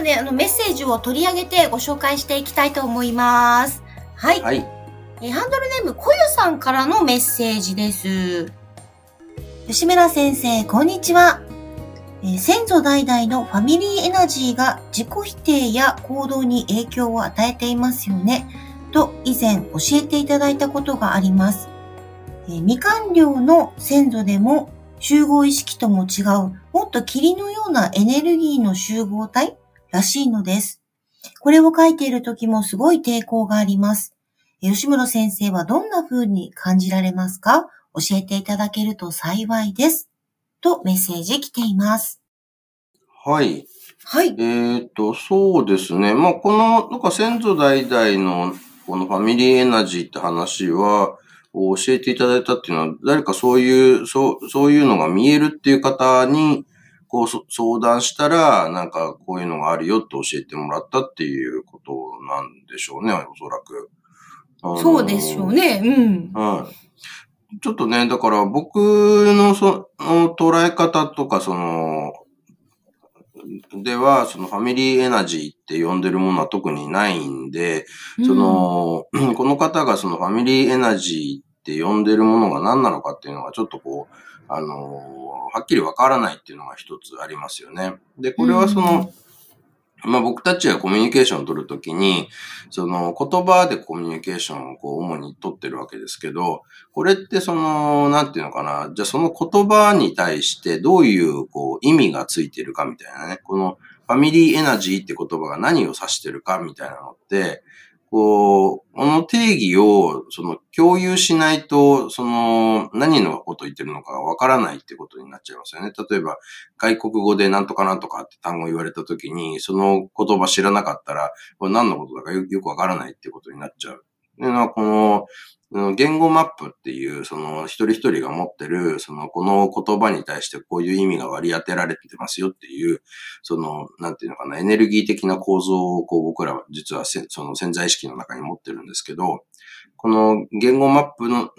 もねあのメッセージを取り上げてご紹介していきたいと思いますはいはい。えーハンドルネーム、こゆさんからのメッセージです。吉村先生、こんにちは。えー先祖代々のファミリーエナジーが自己否定や行動に影響を与えていますよね。と以前教えていただいたことがあります。えー未完了の先祖でも集合意識とも違う、もっと霧のようなエネルギーの集合体らしいのです。これを書いている時もすごい抵抗があります。吉村先生はどんな風に感じられますか？教えていただけると幸いです。とメッセージ来ています。はい。はい。えっ、と、そうですね。まあ、この、なんか先祖代々の、このファミリーエナジーって話は、教えていただいたっていうのは、誰かそういう、そう、そういうのが見えるっていう方に、こう、そ相談したら、なんか、こういうのがあるよって教えてもらったっていうことなんでしょうね、おそらく。そうでしょうね。うん。はい。ちょっとね、だから僕のその捉え方とか、その、では、そのファミリーエナジーって呼んでるものは特にないんで、その、この方がそのファミリーエナジーって呼んでるものが何なのかっていうのがちょっとこう、あの、はっきりわからないっていうのが一つありますよね。で、これはその、まあ僕たちがコミュニケーションを取るときに、その言葉でコミュニケーションをこう主に取ってるわけですけど、これってその、なんていうのかな、じゃあその言葉に対してどういうこう意味がついてるかみたいなね、このファミリーエナジーって言葉が何を指してるかみたいなのって、こう、この定義を、その、共有しないと、その、何のこと言ってるのかがわからないってことになっちゃいますよね。例えば、外国語でなんとかなんとかって単語言われたときに、その言葉知らなかったら、これ何のことだかよくわからないってことになっちゃう。でのはこの、言語マップっていう、その一人一人が持ってる、そのこの言葉に対してこういう意味が割り当てられてますよっていう、その、なんていうのかな、エネルギー的な構造をこう僕らは実はその潜在意識の中に持ってるんですけど、この言語マップの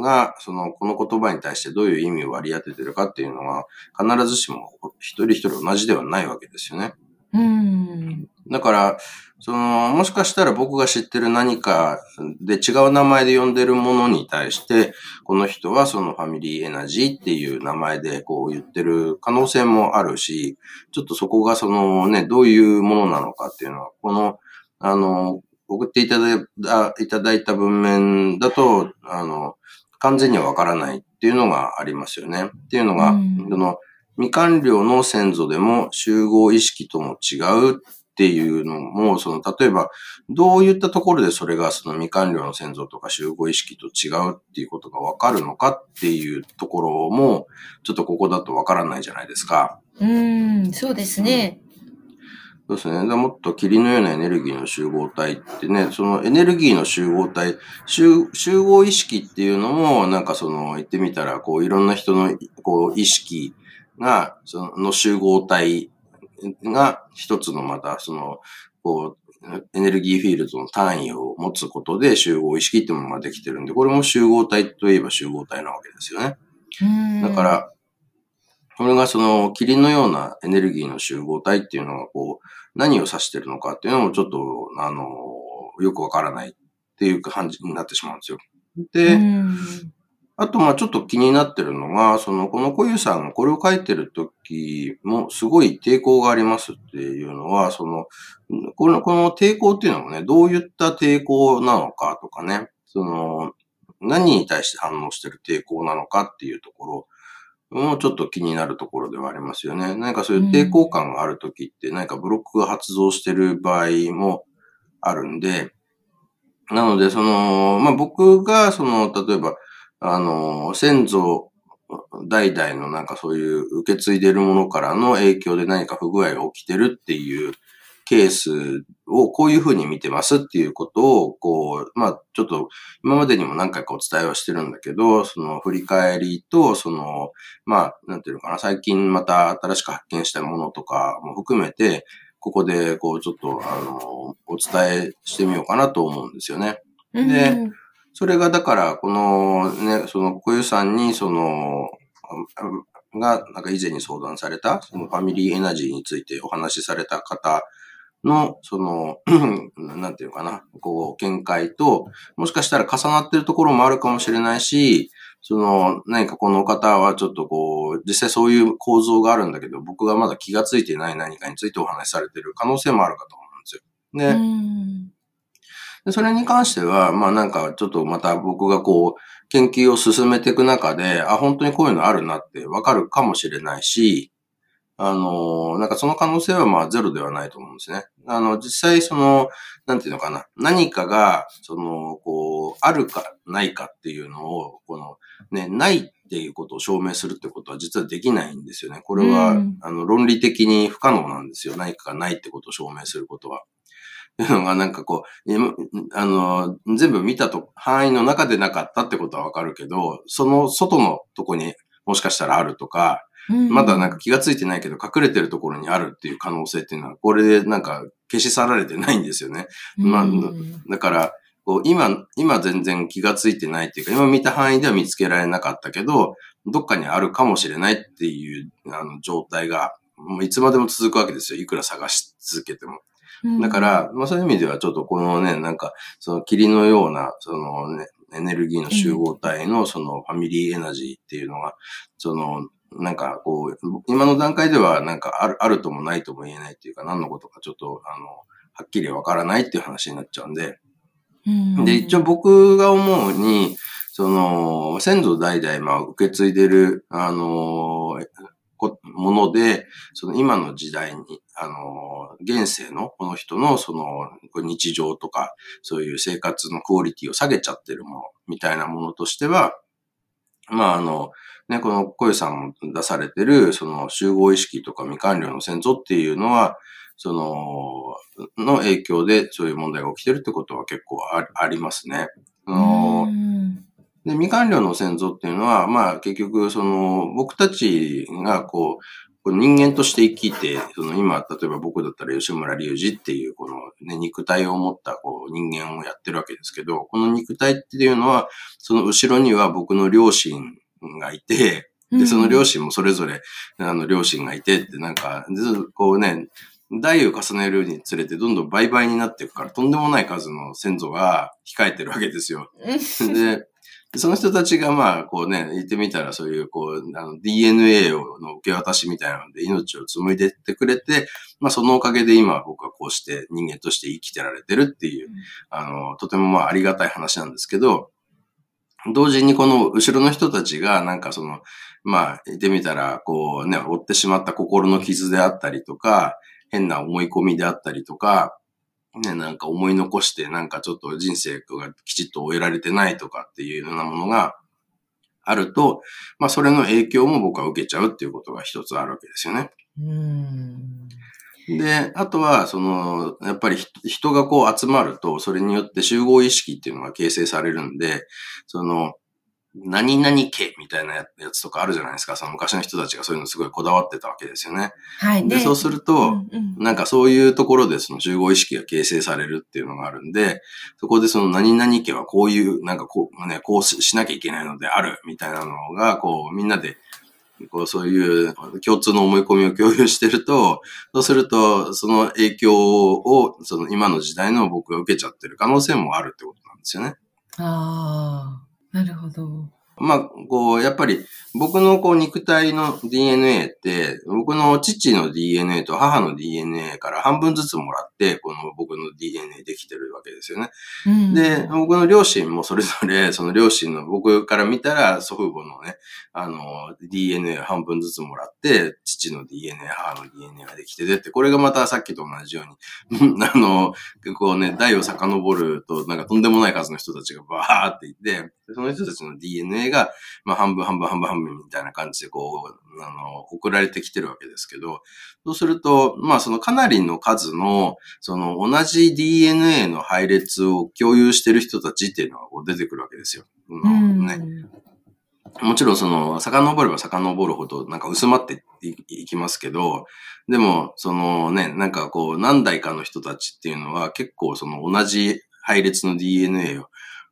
が、その、この言葉に対してどういう意味を割り当ててるかっていうのは、必ずしも一人一人同じではないわけですよね。うん。だから、その、もしかしたら僕が知ってる何かで違う名前で呼んでるものに対して、この人はそのファミリーエナジーっていう名前でこう言ってる可能性もあるし、ちょっとそこがそのね、どういうものなのかっていうのは、この、あの、送っていただいたいただいた文面だと、あの、完全にはわからないっていうのがありますよね。っていうのが、うんその、未完了の先祖でも集合意識とも違うっていうのも、その、例えば、どういったところでそれがその未完了の先祖とか集合意識と違うっていうことがわかるのかっていうところも、ちょっとここだとわからないじゃないですか。うん、そうですね。そうですね。でもっと霧のようなエネルギーの集合体ってね、そのエネルギーの集合体、集集合意識っていうのも、なんかその言ってみたら、こういろんな人のこう意識が、そのの集合体が一つのまたその、こう、エネルギーフィールドの単位を持つことで集合意識っていうものができてるんで、これも集合体といえば集合体なわけですよね。うんだか、ら、これがその霧のようなエネルギーの集合体っていうのがこう、何を指してるのかっていうのもちょっと、あの、よくわからないっていう感じになってしまうんですよ。で、うんあと、まあちょっと気になってるのが、その、この小湯さんがこれを書いてる時もすごい抵抗がありますっていうのは、その、この、この抵抗っていうのもね、どういった抵抗なのかとかね、その、何に対して反応してる抵抗なのかっていうところもちょっと気になるところではありますよね。何かそういう抵抗感がある時って何かブロックが発動してる場合もあるんで、なので、その、まあ、僕が、その、例えば、あの、先祖代々のなんかそういう受け継いでるものからの影響で何か不具合が起きてるっていうケースをこういうふうに見てますっていうことを、こう、まあ、ちょっと今までにも何回かお伝えはしてるんだけど、その振り返りと、その、まあ、なんていうのかな、最近また新しく発見したものとかも含めて、ここで、こう、ちょっと、あの、お伝えしてみようかなと思うんですよね。で、それがだから、このね、その、小湯さんに、その、が、なんか以前に相談された、そのファミリーエナジーについてお話しされた方の、その、なんていうかな、こう、見解と、もしかしたら重なってるところもあるかもしれないし、その、何かこの方はちょっとこう、実際そういう構造があるんだけど、僕がまだ気がついてない何かについてお話しされてる可能性もあるかと思うんですよ。で、でそれに関しては、まあなんかちょっとまた僕がこう、研究を進めていく中で、あ、本当にこういうのあるなってわかるかもしれないし、あの、なんかその可能性はまあゼロではないと思うんですね。あの、実際その、なんていうのかな、何かが、その、こう、あるかないかっていうのを、この、ね、ないっていうことを証明するってことは実はできないんですよね。これは、うん、あの、論理的に不可能なんですよ。何かがないってことを証明することは。いうのがなんかこう、あの、全部見たと、範囲の中でなかったってことはわかるけど、その外のとこにもしかしたらあるとか、まだなんか気がついてないけど隠れてるところにあるっていう可能性っていうのは、これでなんか消し去られてないんですよね。まあ、だから、こう今、今全然気がついてないっていうか、今見た範囲では見つけられなかったけど、どっかにあるかもしれないっていうあの状態が、もういつまでも続くわけですよ。いくら探し続けても。だから、まあそういう意味ではちょっとこのね、なんか、その霧のような、そのね、エネルギーの集合体のそのファミリーエナジーっていうのが、その、なんかこう、今の段階ではなんかある、あるともないとも言えないっていうか、何のことかちょっと、あの、はっきりわからないっていう話になっちゃうんで。で、一応僕が思うに、その、先祖代々、まあ、受け継いでる、あの、もので、その今の時代に、あの、現世のこの人のその日常とか、そういう生活のクオリティを下げちゃってるものみたいなものとしては、まああの、ね、この小さんも出されてる、その集合意識とか未完了の先祖っていうのは、その、の影響でそういう問題が起きてるってことは結構ありますね。あので、未完了の先祖っていうのは、まあ結局、その、僕たちがこう、人間として生きて、その今、例えば僕だったら吉村隆二っていう、このね、肉体を持ったこう人間をやってるわけですけど、この肉体っていうのは、その後ろには僕の両親がいて、で、その両親もそれぞれ、あの、両親がいてって、なんか、こうね、代を重ねるにつれてどんどん倍々になっていくから、とんでもない数の先祖が控えてるわけですよ。で、その人たちがまあ、こうね、言ってみたらそういう、こう、あの DNA をの受け渡しみたいなので命を紡いでってくれて、まあそのおかげで今僕はこうして人間として生きてられてるっていう、あの、とてもまあありがたい話なんですけど、同時にこの後ろの人たちがなんかその、まあ言ってみたら、こうね、追ってしまった心の傷であったりとか、変な思い込みであったりとか、ね、なんか思い残して、なんかちょっと人生がきちっと終えられてないとかっていうようなものがあると、まあそれの影響も僕は受けちゃうっていうことが一つあるわけですよね。うんで、あとは、その、やっぱり人がこう集まると、それによって集合意識っていうのが形成されるんで、その、何々家みたいなやつとかあるじゃないですか。その昔の人たちがそういうのすごいこだわってたわけですよね。はい。で、そうすると、うんうん、なんかそういうところでその集合意識が形成されるっていうのがあるんで、そこでその何々家はこういう、なんかこう、ね、こうしなきゃいけないのであるみたいなのが、こう、みんなで、こう、そういう共通の思い込みを共有してると、そうすると、その影響を、その今の時代の僕が受けちゃってる可能性もあるってことなんですよね。ああ。なるほど。まあ、こう、やっぱり僕のこう肉体の DNA って、僕の父の DNA と母の DNA から半分ずつもらって、この僕の DNA できてるわけですよね。うん、で、僕の両親もそれぞれ、その両親の僕から見たら祖父母のね、あの、DNA 半分ずつもらって、父の DNA、母の DNA ができててって、これがまたさっきと同じように、あの、こうね、代を遡ると、なんかとんでもない数の人たちがバーっていて、その人たちの DNA が、まあ、半分半分半分半分みたいな感じで、こう、あの、送られてきてるわけですけど、そうすると、まあ、そのかなりの数の、その同じ DNA の配列を共有してる人たちっていうのが出てくるわけですよ。うんね、もちろんその、遡れば遡るほどなんか薄まっていきますけど、でも、そのね、なんかこう、何代かの人たちっていうのは結構その同じ配列の DNA を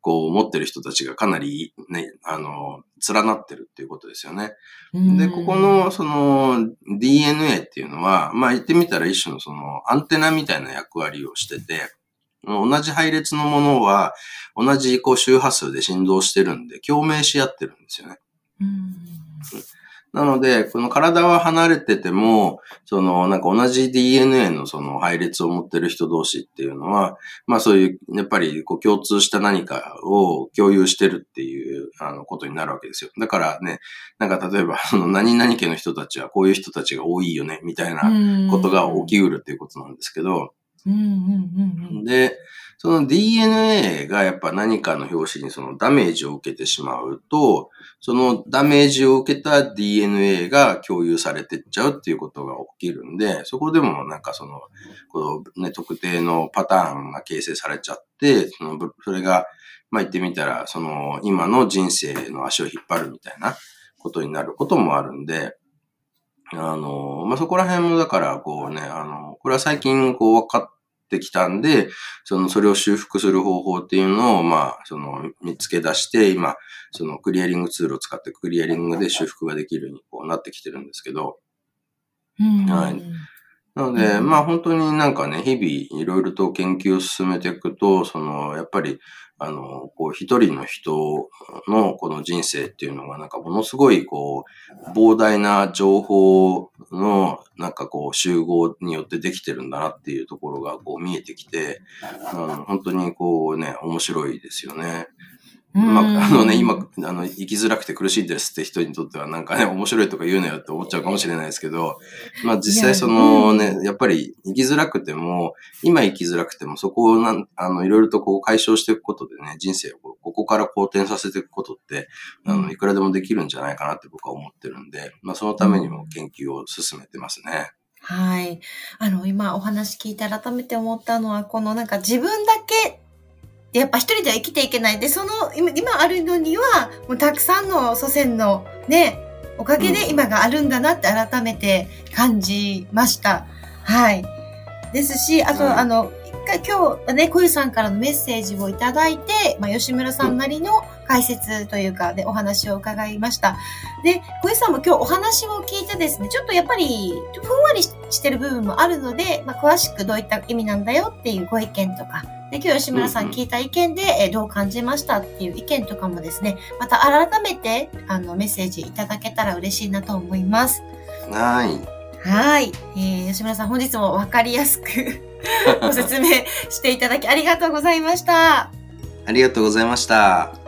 こう持ってる人たちがかなりね、あの、連なってるっていうことですよね。で、ここのその DNA っていうのは、まあ言ってみたら一種のそのアンテナみたいな役割をしてて、同じ配列のものは同じこう周波数で振動してるんで共鳴し合ってるんですよね。なので、この体は離れてても、その、なんか同じ DNA のその配列を持ってる人同士っていうのは、まあそういう、やっぱりこう共通した何かを共有してるっていうあのことになるわけですよ。だからね、なんか例えば、その何々家の人たちはこういう人たちが多いよね、みたいなことが起きうるっていうことなんですけど、うんうんうんうん。で、その DNA がやっぱ何かの表紙にそのダメージを受けてしまうと、そのダメージを受けた DNA が共有されてっちゃうっていうことが起きるんで、そこでもなんかその、このね、特定のパターンが形成されちゃって、その、それが、まあ言ってみたら、その、今の人生の足を引っ張るみたいなことになることもあるんで、あの、まあ、そこら辺もだから、こうね、あの、これは最近こう分かってきたんで、その、それを修復する方法っていうのを、まあ、その、見つけ出して、今、その、クリアリングツールを使ってクリアリングで修復ができるようにこうなってきてるんですけど、はい。なので、まあ本当になんかね、日々いろいろと研究を進めていくと、その、やっぱり、あの、こう一人の人のこの人生っていうのがなんかものすごいこう、膨大な情報のなんかこう集合によってできてるんだなっていうところがこう見えてきて、うん、本当にこうね、面白いですよね。まあ、あのね、今、あの、生きづらくて苦しいですって人にとってはなんかね、面白いとか言うなよって思っちゃうかもしれないですけど、まあ実際そのね、やっぱり生きづらくても、今生きづらくてもそこをなん、あの、いろいろとこう解消していくことでね、人生をここから好転させていくことって、あの、いくらでもできるんじゃないかなって僕は思ってるんで、まあそのためにも研究を進めてますね。はい。あの、今お話聞いて改めて思ったのは、このなんか自分だけで、やっぱ一人では生きていけない。で、その、今今あるのには、もうたくさんの祖先のね、おかげで今があるんだなって改めて感じました。はい。ですし、あと、うん、あの、今日ね、小湯さんからのメッセージをいただいて、まあ、吉村さんなりの解説というか、で、お話を伺いました。で、小湯さんも今日お話を聞いてですね、ちょっとやっぱり、ふんわりしてる部分もあるので、まあ、詳しくどういった意味なんだよっていうご意見とか、で、今日吉村さん聞いた意見で、えどう感じましたっていう意見とかもですね、また改めて、あの、メッセージいただけたら嬉しいなと思います。はい。はい。えー、吉村さん本日もわかりやすく ご説明していただきありがとうございました。ありがとうございました。